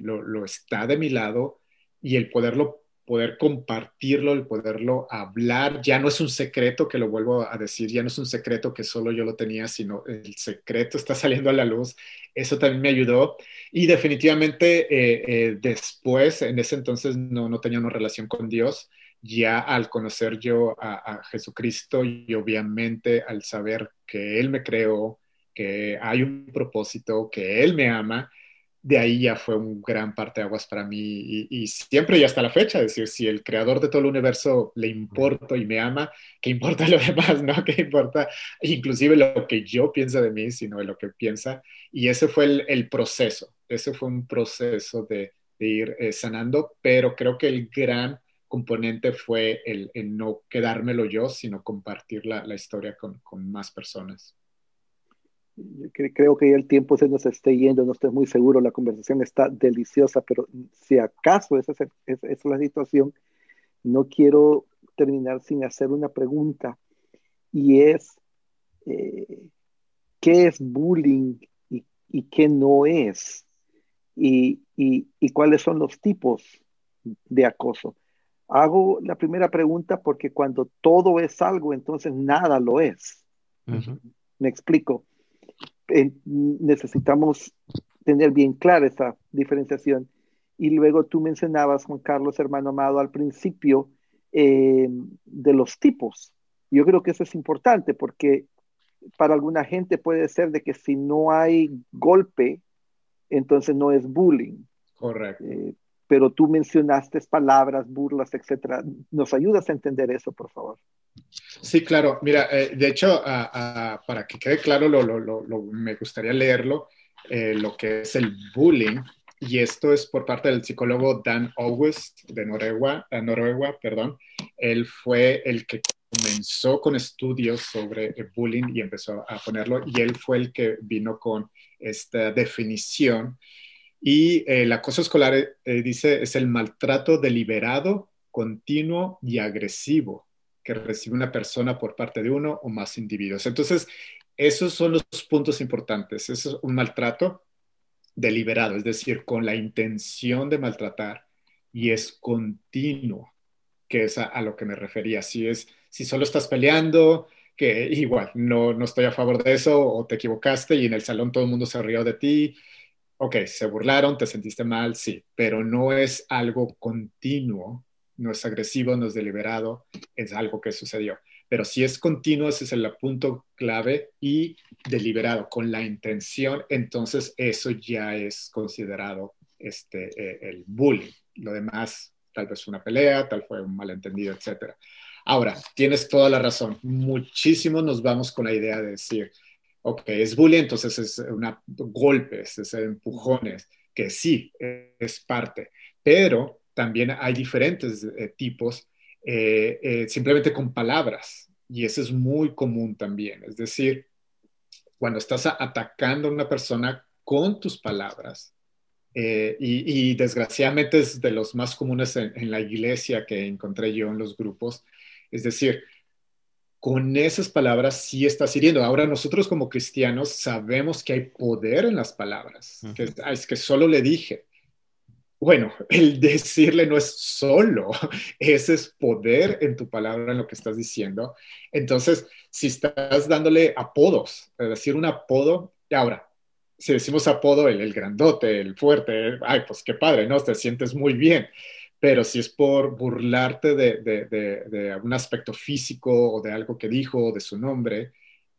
S1: lo, lo, está de mi lado y el poderlo, poder compartirlo, el poderlo hablar, ya no es un secreto que lo vuelvo a decir, ya no es un secreto que solo yo lo tenía, sino el secreto está saliendo a la luz. Eso también me ayudó y definitivamente eh, eh, después, en ese entonces no, no tenía una relación con Dios ya al conocer yo a, a, Jesucristo y obviamente al saber que Él me creó, que hay un propósito, que Él me ama, de ahí ya fue un gran parte de aguas para mí y, y, siempre y hasta la fecha, es decir, si el creador de todo el universo le importa y me ama, ¿qué importa lo demás? ¿No? ¿Qué importa inclusive lo que yo pienso de mí, sino de lo que piensa? Y ese fue el, el proceso, ese fue un proceso de, de ir eh, sanando, pero creo que el gran componente fue el, el, no quedármelo yo, sino compartir la, la historia con, con, más personas.
S3: Creo que el tiempo se nos esté yendo, no estoy muy seguro, la conversación está deliciosa, pero si acaso esa es, esa es la situación, no quiero terminar sin hacer una pregunta y es, eh, ¿qué es bullying y, y qué no es? Y, y, y cuáles son los tipos de acoso. Hago la primera pregunta porque cuando todo es algo, entonces nada lo es. Uh -huh. Me explico. Eh, necesitamos tener bien clara esa diferenciación. Y luego tú mencionabas, Juan Carlos, hermano amado, al principio eh, de los tipos. Yo creo que eso es importante porque para alguna gente puede ser de que si no hay golpe, entonces no es bullying.
S1: Correcto.
S3: Eh, pero tú mencionaste palabras, burlas, etcétera. ¿Nos ayudas a entender eso, por favor?
S1: Sí, claro. Mira, eh, de hecho, para que quede claro, me gustaría leerlo, eh, lo que es el bullying. Y esto es por parte del psicólogo Dan August de Noruega, Noruega perdón. Él fue el que comenzó con estudios sobre el bullying y empezó a ponerlo. Y él fue el que vino con esta definición. Y el acoso escolar, dice, es el maltrato deliberado, continuo y agresivo que recibe una persona por parte de uno o más individuos. Entonces, esos son los puntos importantes. Eso es un maltrato deliberado, es decir, con la intención de maltratar y es continuo, que es a, lo que me refería. Si es, si solo estás peleando, que igual no, no estoy a favor de eso, o te equivocaste y en el salón todo el mundo se rió de ti. Ok, se burlaron, te sentiste mal, sí, pero no es algo continuo no es agresivo, no es deliberado, es algo que sucedió. Pero si es continuo, ese es el punto clave y deliberado, con la intención, entonces eso ya es considerado este, eh, el bullying. Lo demás, tal vez una pelea, tal fue un malentendido, etc. Ahora, tienes toda la razón. Muchísimo nos vamos con la idea de decir, ok, es bullying, entonces es una golpes, es empujones, que sí, es parte, pero también hay diferentes eh, tipos, eh, eh, simplemente con palabras, y eso es muy común también. Es decir, cuando estás atacando a una persona con tus palabras, y, desgraciadamente es de los más comunes en, la iglesia que encontré yo en los grupos, es decir, con esas palabras sí estás hiriendo. Ahora nosotros como cristianos sabemos que hay poder en las palabras, que, es que solo le dije, bueno, (laughs) el decirle no es solo, (laughs) ese es poder en tu palabra, en lo que estás diciendo. Entonces, si estás dándole apodos, decir un apodo, y ahora, si decimos apodo, el, grandote, el fuerte, ay, pues qué padre, ¿no? Te sientes muy bien. Pero si es por burlarte de, de, de algún aspecto físico o de algo que dijo o de su nombre,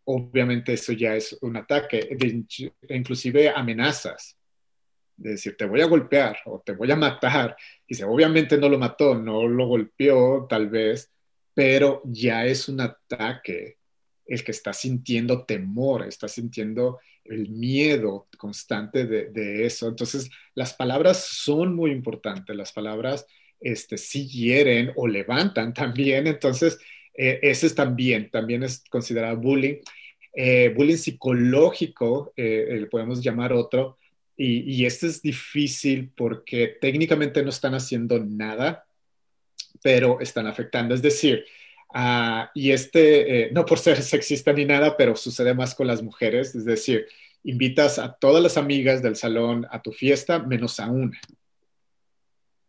S1: obviamente eso ya es un ataque, inclusive amenazas de decir, te voy a golpear o te voy a matar. Dice, obviamente no lo mató, no lo golpeó tal vez, pero ya es un ataque el que está sintiendo temor, está sintiendo el miedo constante de, eso. Entonces, las palabras son muy importantes, las palabras este, sí hieren o levantan también, entonces, eh, ese es también, también es considerado bullying. Eh, bullying psicológico, eh, podemos llamar otro, y, y este es difícil porque técnicamente no están haciendo nada, pero están afectando. Es decir, uh, y este, eh, no por ser sexista ni nada, pero sucede más con las mujeres. Es decir, invitas a todas las amigas del salón a tu fiesta menos a una.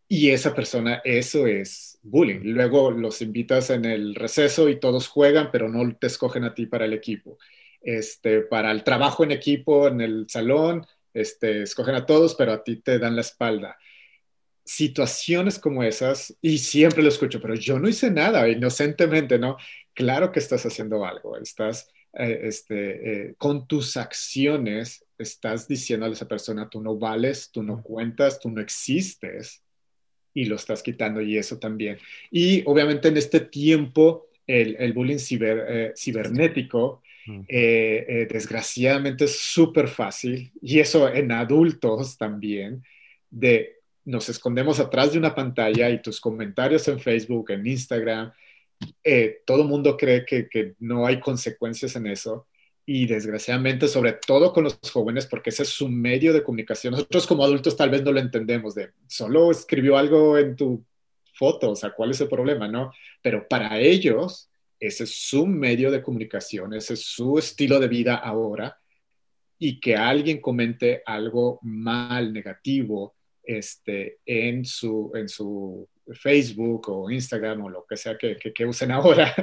S1: Y esa persona, eso es bullying. Luego los invitas en el receso y todos juegan, pero no te escogen a ti para el equipo. Este, para el trabajo en equipo en el salón, este, escogen a todos, pero a ti te dan la espalda. Situaciones como esas, y siempre lo escucho, pero yo no hice nada, inocentemente, ¿no? Claro que estás haciendo algo, estás, eh, este, eh, con tus acciones, estás diciendo a esa persona, tú no vales, tú no cuentas, tú no existes, y lo estás quitando, y eso también. Y obviamente en este tiempo, el, el bullying ciber, eh, cibernético, eh, desgraciadamente es súper fácil, y eso en adultos también, de nos escondemos atrás de una pantalla y tus comentarios en Facebook, en Instagram, eh, todo mundo cree que, que, no hay consecuencias en eso. Y desgraciadamente, sobre todo con los jóvenes, porque ese es su medio de comunicación. Nosotros como adultos tal vez no lo entendemos de, solo escribió algo en tu foto, o sea, ¿cuál es el problema? No, pero para ellos ese es su medio de comunicación, ese es su estilo de vida ahora, y que alguien comente algo mal, negativo, este, en, su, en su Facebook o Instagram o lo que sea que, que, usen (laughs) ahora,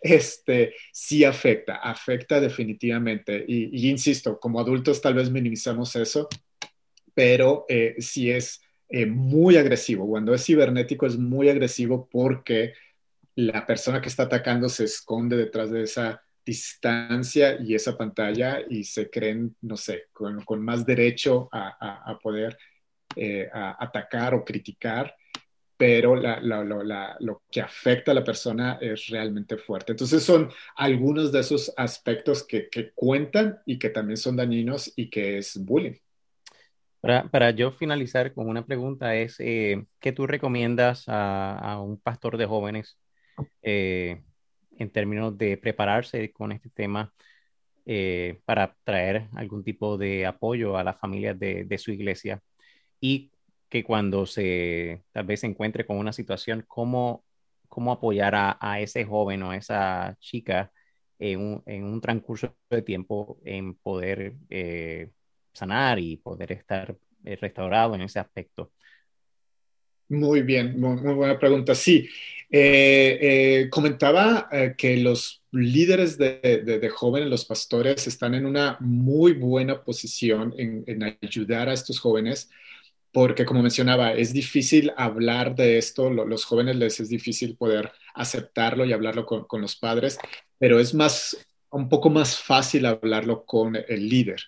S1: este, sí afecta, afecta definitivamente. Y, insisto, como adultos tal vez minimizamos eso, pero eh, sí es eh, muy agresivo. Cuando es cibernético es muy agresivo porque la persona que está atacando se esconde detrás de esa distancia y esa pantalla y se creen, no sé, con, más derecho a, poder eh, a atacar o criticar, pero lo que afecta a la persona es realmente fuerte. Entonces son algunos de esos aspectos que, cuentan y que también son dañinos y que es bullying.
S4: Para, yo finalizar con una pregunta es, eh, ¿qué tú recomiendas a, un pastor de jóvenes eh, en términos de prepararse con este tema eh, para traer algún tipo de apoyo a las familias de, de su iglesia? Y que cuando se tal vez se encuentre con una situación, cómo, cómo apoyar a, a ese joven o a esa chica en un, en un transcurso de tiempo en poder eh, sanar y poder estar eh, restaurado en ese aspecto.
S1: Muy bien, muy, buena pregunta. Sí, eh, comentaba que los líderes de, de, jóvenes, los pastores, están en una muy buena posición en, en ayudar a estos jóvenes porque como mencionaba, es difícil hablar de esto, los jóvenes les es difícil poder aceptarlo y hablarlo con, los padres, pero es más, un poco más fácil hablarlo con el líder.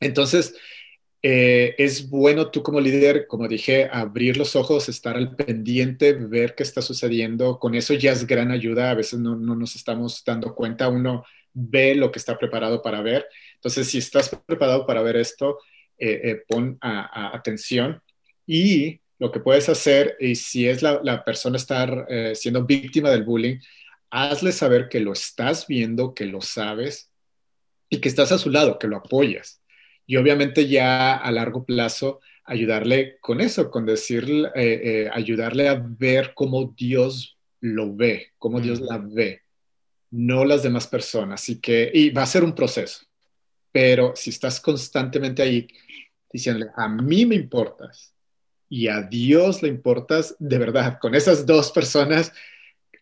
S1: Entonces, eh, es bueno tú como líder, como dije, abrir los ojos, estar al pendiente, ver qué está sucediendo. Con eso ya es gran ayuda. A veces no, no nos estamos dando cuenta. Uno ve lo que está preparado para ver. Entonces, si estás preparado para ver esto, eh, eh, pon atención y lo que puedes hacer, y si es la, persona estar eh, siendo víctima del bullying, hazle saber que lo estás viendo, que lo sabes y que estás a su lado, que lo apoyas. Y obviamente ya a largo plazo ayudarle con eso, con decir, ayudarle a ver cómo Dios lo ve, cómo Dios la ve, no las demás personas. Así que, y va a ser un proceso, pero si estás constantemente ahí diciéndole, a mí me importas y a Dios le importas, de verdad, con esas dos personas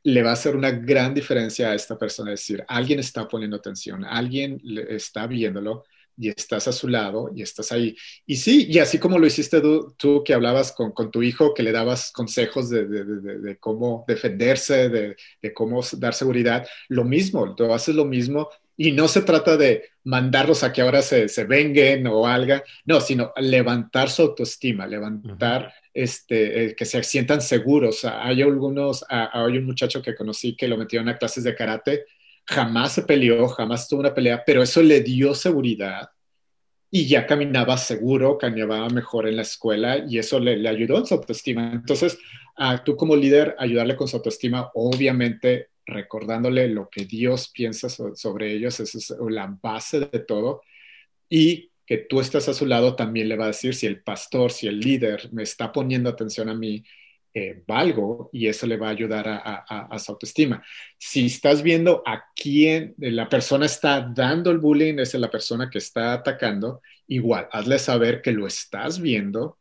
S1: le va a hacer una gran diferencia a esta persona. Es decir, alguien está poniendo atención, alguien está viéndolo y estás a su lado y estás ahí. Y sí, y así como lo hiciste tú, que hablabas con, tu hijo, que le dabas consejos de, de, cómo defenderse, de, cómo dar seguridad, lo mismo, tú haces lo mismo y no se trata de mandarlos a que ahora se, se venguen o algo, no, sino levantar su autoestima, levantar, este, eh, que se sientan seguros. Hay algunos, hay un muchacho que conocí que lo metieron a clases de karate, jamás se peleó, jamás tuvo una pelea, pero eso le dio seguridad y ya caminaba seguro, caminaba mejor en la escuela y eso le, le ayudó en su autoestima. Entonces, a tú como líder, ayudarle con su autoestima, obviamente recordándole lo que Dios piensa sobre ellos, esa es la base de todo, y que tú estás a su lado también le va a decir si el pastor, si el líder me está poniendo atención a mí, eh, valgo y eso le va a ayudar a, su autoestima. Si estás viendo a quién la persona está dando el bullying, es la persona que está atacando, igual, hazle saber que lo estás viendo,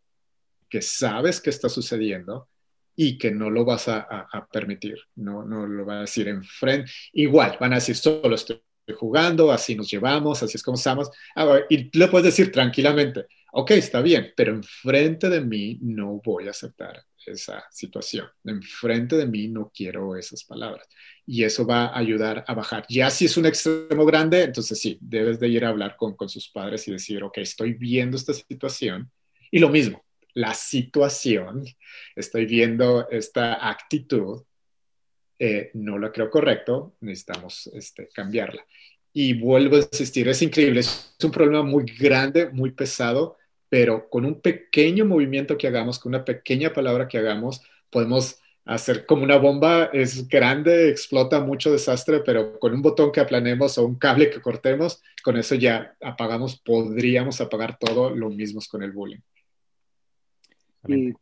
S1: que sabes que está sucediendo y que no lo vas a, permitir, no, no lo va a decir enfrente. Igual, van a decir, solo estoy jugando, así nos llevamos, así es como estamos. Ah, y le puedes decir tranquilamente, ok, está bien, pero enfrente de mí no voy a aceptar esa situación. Enfrente de mí no quiero esas palabras. Y eso va a ayudar a bajar. Ya si es un extremo grande, entonces sí, debes de ir a hablar con, con sus padres y decir, ok, estoy viendo esta situación. Y lo mismo, la situación, estoy viendo esta actitud, eh, no la creo correcto, necesitamos este, cambiarla. Y vuelvo a insistir, es increíble, es un problema muy grande, muy pesado, pero con un pequeño movimiento que hagamos, con una pequeña palabra que hagamos, podemos hacer como una bomba, es grande, explota mucho desastre, pero con un botón que aplanemos o un cable que cortemos, con eso ya apagamos, podríamos apagar todo, lo mismo con el bullying.
S3: Y,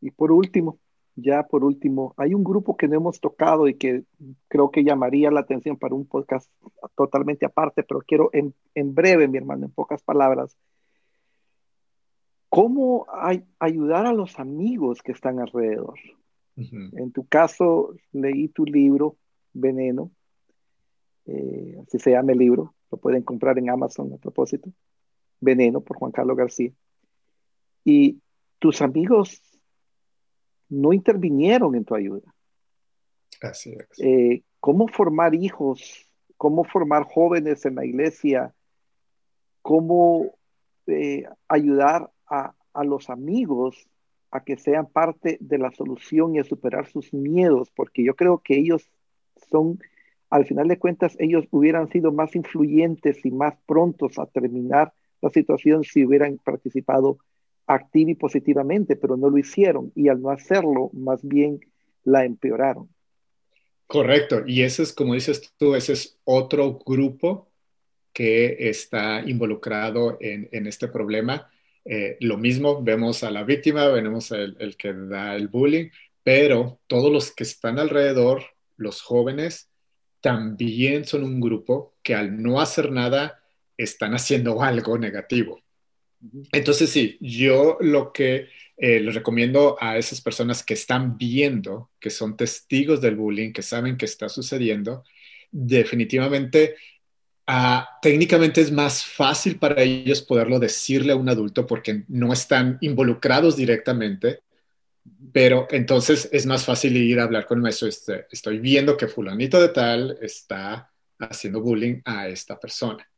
S3: y, por último, ya por último, hay un grupo que no hemos tocado y que creo que llamaría la atención para un podcast totalmente aparte, pero quiero en, en breve, mi hermano, en pocas palabras, ¿cómo hay, ayudar a los amigos que están alrededor? En tu caso, leí tu libro, Veneno, eh, así se llama el libro, lo pueden comprar en Amazon a propósito, Veneno por Juan Carlos García. Y tus amigos no intervinieron en tu ayuda.
S1: Así es.
S3: Eh, ¿Cómo formar hijos? ¿Cómo formar jóvenes en la iglesia? ¿Cómo eh, ayudar a, a los amigos a que sean parte de la solución y a superar sus miedos, porque yo creo que ellos son, al final de cuentas, ellos hubieran sido más influyentes y más prontos a terminar la situación si hubieran participado activa y positivamente, pero no lo hicieron y al no hacerlo, más bien la empeoraron.
S1: Correcto, y ese es, como dices tú, ese es otro grupo que está involucrado en, este problema. Eh, lo mismo, vemos a la víctima, vemos el, el que da el bullying, pero todos los que están alrededor, los jóvenes, también son un grupo que al no hacer nada están haciendo algo negativo. Entonces, sí, yo lo que eh, les recomiendo a esas personas que están viendo, que son testigos del bullying, que saben que está sucediendo, definitivamente, ah, técnicamente es más fácil para ellos poderlo decirle a un adulto porque no están involucrados directamente, pero entonces es más fácil ir a hablar con el maestro. Este, estoy viendo que fulanito de tal está haciendo bullying a esta persona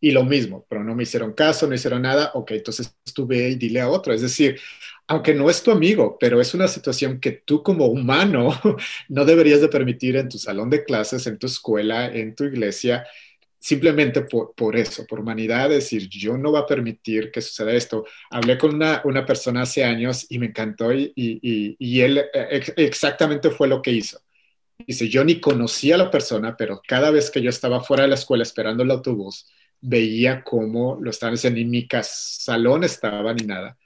S1: y lo mismo, pero no me hicieron caso, no hicieron nada, ok, entonces estuve y dile a otro. Es decir, aunque no es tu amigo, pero es una situación que tú como humano (laughs) no deberías de permitir en tu salón de clases, en tu escuela, en tu iglesia, simplemente por, por eso, por humanidad, decir, yo no voy a permitir que suceda esto. Hablé con una, una persona hace años y me encantó y, y, y él eh, exactamente fue lo que hizo. Dice, yo ni conocía a la persona, pero cada vez que yo estaba fuera de la escuela esperando el autobús, veía cómo lo estaban haciendo, en mi salón estaba ni nada.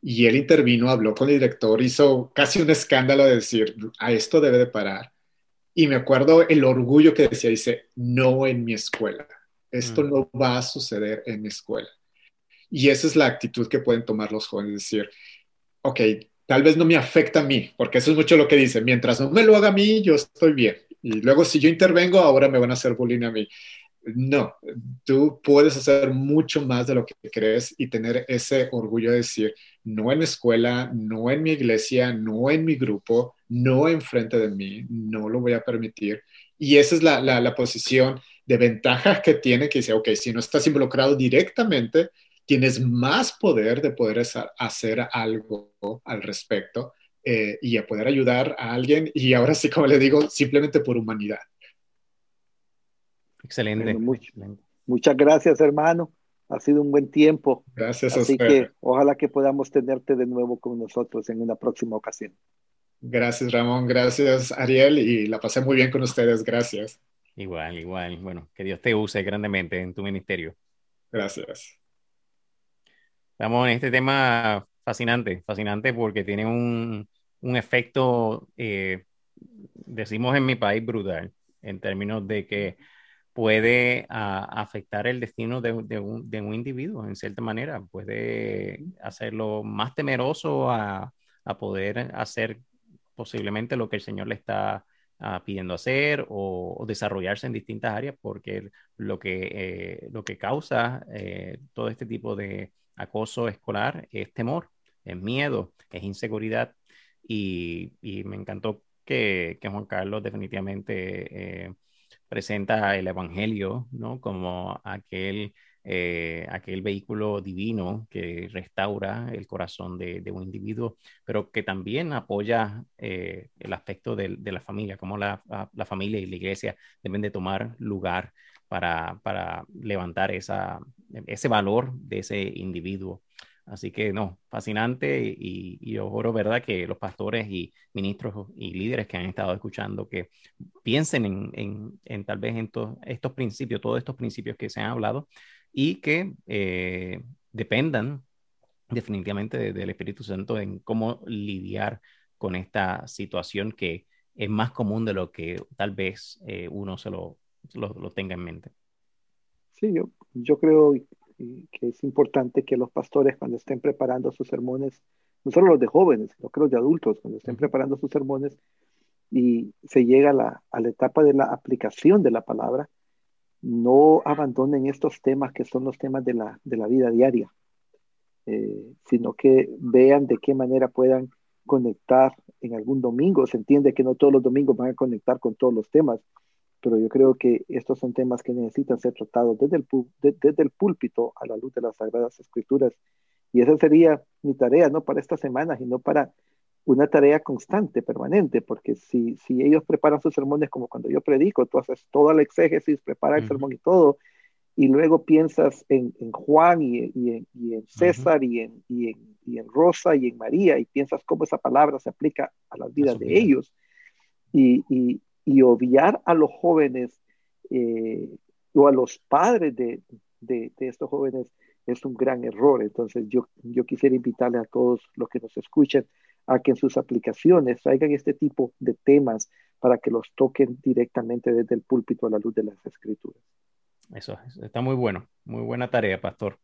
S1: Y él intervino, habló con el director, hizo casi un escándalo de decir, a esto debe de parar. Y me acuerdo el orgullo que decía, dice, no en mi escuela. Esto mm. no va a suceder en mi escuela. Y esa es la actitud que pueden tomar los jóvenes, decir, ok, tal vez no me afecta a mí, porque eso es mucho lo que dice, mientras no me lo haga a mí, yo estoy bien. Y luego si yo intervengo, ahora me van a hacer bullying a mí no, tú puedes hacer mucho más de lo que crees y tener ese orgullo de decir, no en mi escuela, no en mi iglesia, no en mi grupo, no enfrente de mí, no lo voy a permitir. Y esa es la, posición de ventaja que tiene, que dice, ok, si no estás involucrado directamente, tienes más poder de poder hacer algo al respecto eh, y a poder ayudar a alguien. Y ahora sí, como le digo, simplemente por humanidad.
S4: Excelente,
S3: Muchas gracias, hermano. Ha sido un buen tiempo.
S1: Gracias a
S3: Así que ojalá que podamos tenerte de nuevo con nosotros en una próxima ocasión.
S1: Gracias, Ramón. Gracias, Ariel. Y la pasé muy bien con ustedes. Gracias.
S4: Igual, igual. Bueno, que Dios te use grandemente en tu ministerio.
S1: Gracias.
S4: Ramón, este tema fascinante, fascinante porque tiene un, un efecto, eh, decimos en mi país, brutal, en términos de que puede ah, afectar el destino de, un, individuo en cierta manera, puede hacerlo más temeroso a, poder hacer posiblemente lo que el Señor le está ah, pidiendo hacer o, desarrollarse en distintas áreas, porque lo que, eh, lo que causa eh, todo este tipo de acoso escolar es temor, es miedo, es inseguridad. Y, me encantó que, que Juan Carlos definitivamente eh, presenta el Evangelio ¿no? como aquel, eh, aquel vehículo divino que restaura el corazón de, un individuo, pero que también apoya eh, el aspecto de, la familia, como la, familia y la iglesia deben de tomar lugar para, para levantar esa, ese valor de ese individuo. Así que no, fascinante y, y, yo juro, ¿verdad?, que los pastores y ministros y líderes que han estado escuchando que piensen en, en, tal vez en estos principios, todos estos principios que se han hablado y que eh, dependan definitivamente del Espíritu Santo en cómo lidiar con esta situación que es más común de lo que tal vez eh, uno se lo, tenga en mente.
S3: Sí, yo creo que es importante que los pastores cuando estén preparando sus sermones, no solo los de jóvenes, sino que los de adultos, cuando estén preparando sus sermones y se llega a la, a la etapa de la aplicación de la palabra, no abandonen estos temas que son los temas de la, de la vida diaria, eh, sino que vean de qué manera puedan conectar en algún domingo. Se entiende que no todos los domingos van a conectar con todos los temas, pero yo creo que estos son temas que necesitan ser tratados desde el, desde el púlpito a la luz de las Sagradas Escrituras. Y esa sería mi tarea, no para estas semanas, sino para una tarea constante, permanente, porque si, si ellos preparan sus sermones como cuando yo predico, tú haces toda la exégesis, prepara el sermón y todo, y luego piensas en, en Juan y, y, en, y, en, César y, en, y, en, y, en, Rosa y en María, y piensas cómo esa palabra se aplica a las vidas de ellos, y, y, obviar a los jóvenes eh, o a los padres de, de, estos jóvenes es un gran error. Entonces yo, yo quisiera invitarle a todos los que nos escuchen a que en sus aplicaciones traigan este tipo de temas para que los toquen directamente desde el púlpito a la luz de las escrituras.
S4: Eso está muy bueno, muy buena tarea, Pastor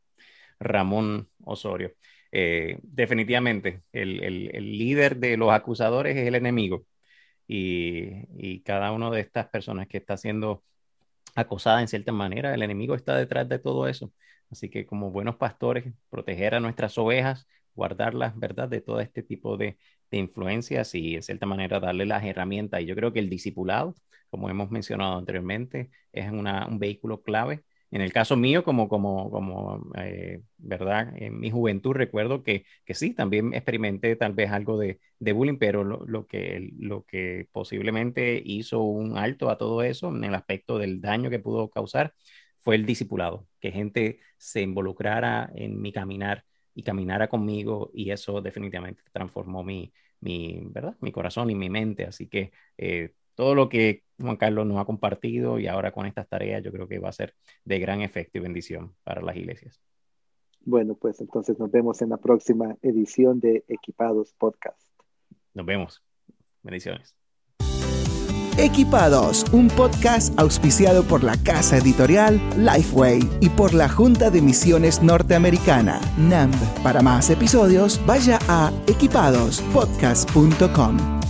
S4: Ramón Osorio. Eh, definitivamente, el, el, líder de los acusadores es el enemigo y, cada una de estas personas que está siendo acosada en cierta manera, el enemigo está detrás de todo eso. Así que como buenos pastores, proteger a nuestras ovejas, guardarlas, ¿verdad? De todo este tipo de, influencias y, en cierta manera, darle las herramientas. Y yo creo que el discipulado, como hemos mencionado anteriormente, es un vehículo clave. En el caso mío, como, como, como eh, ¿verdad? En mi juventud recuerdo que, que sí, también experimenté tal vez algo de, de bullying, pero lo, lo, que, lo que posiblemente hizo un alto a todo eso en el aspecto del daño que pudo causar fue el discipulado, que gente se involucrara en mi caminar y caminara conmigo y eso definitivamente transformó mi, mi, ¿verdad? mi corazón y mi mente. Así que eh, todo lo que Juan Carlos nos ha compartido y ahora con estas tareas yo creo que va a ser de gran efecto y bendición para las iglesias.
S3: Bueno, pues entonces nos vemos en la próxima edición de Equipados Podcast.
S4: Nos vemos. Bendiciones.
S2: Equipados, un podcast auspiciado por la casa editorial Lifeway y por la Junta de Misiones Norteamericana, NAMB. Para más episodios, vaya a equipadospodcast.com.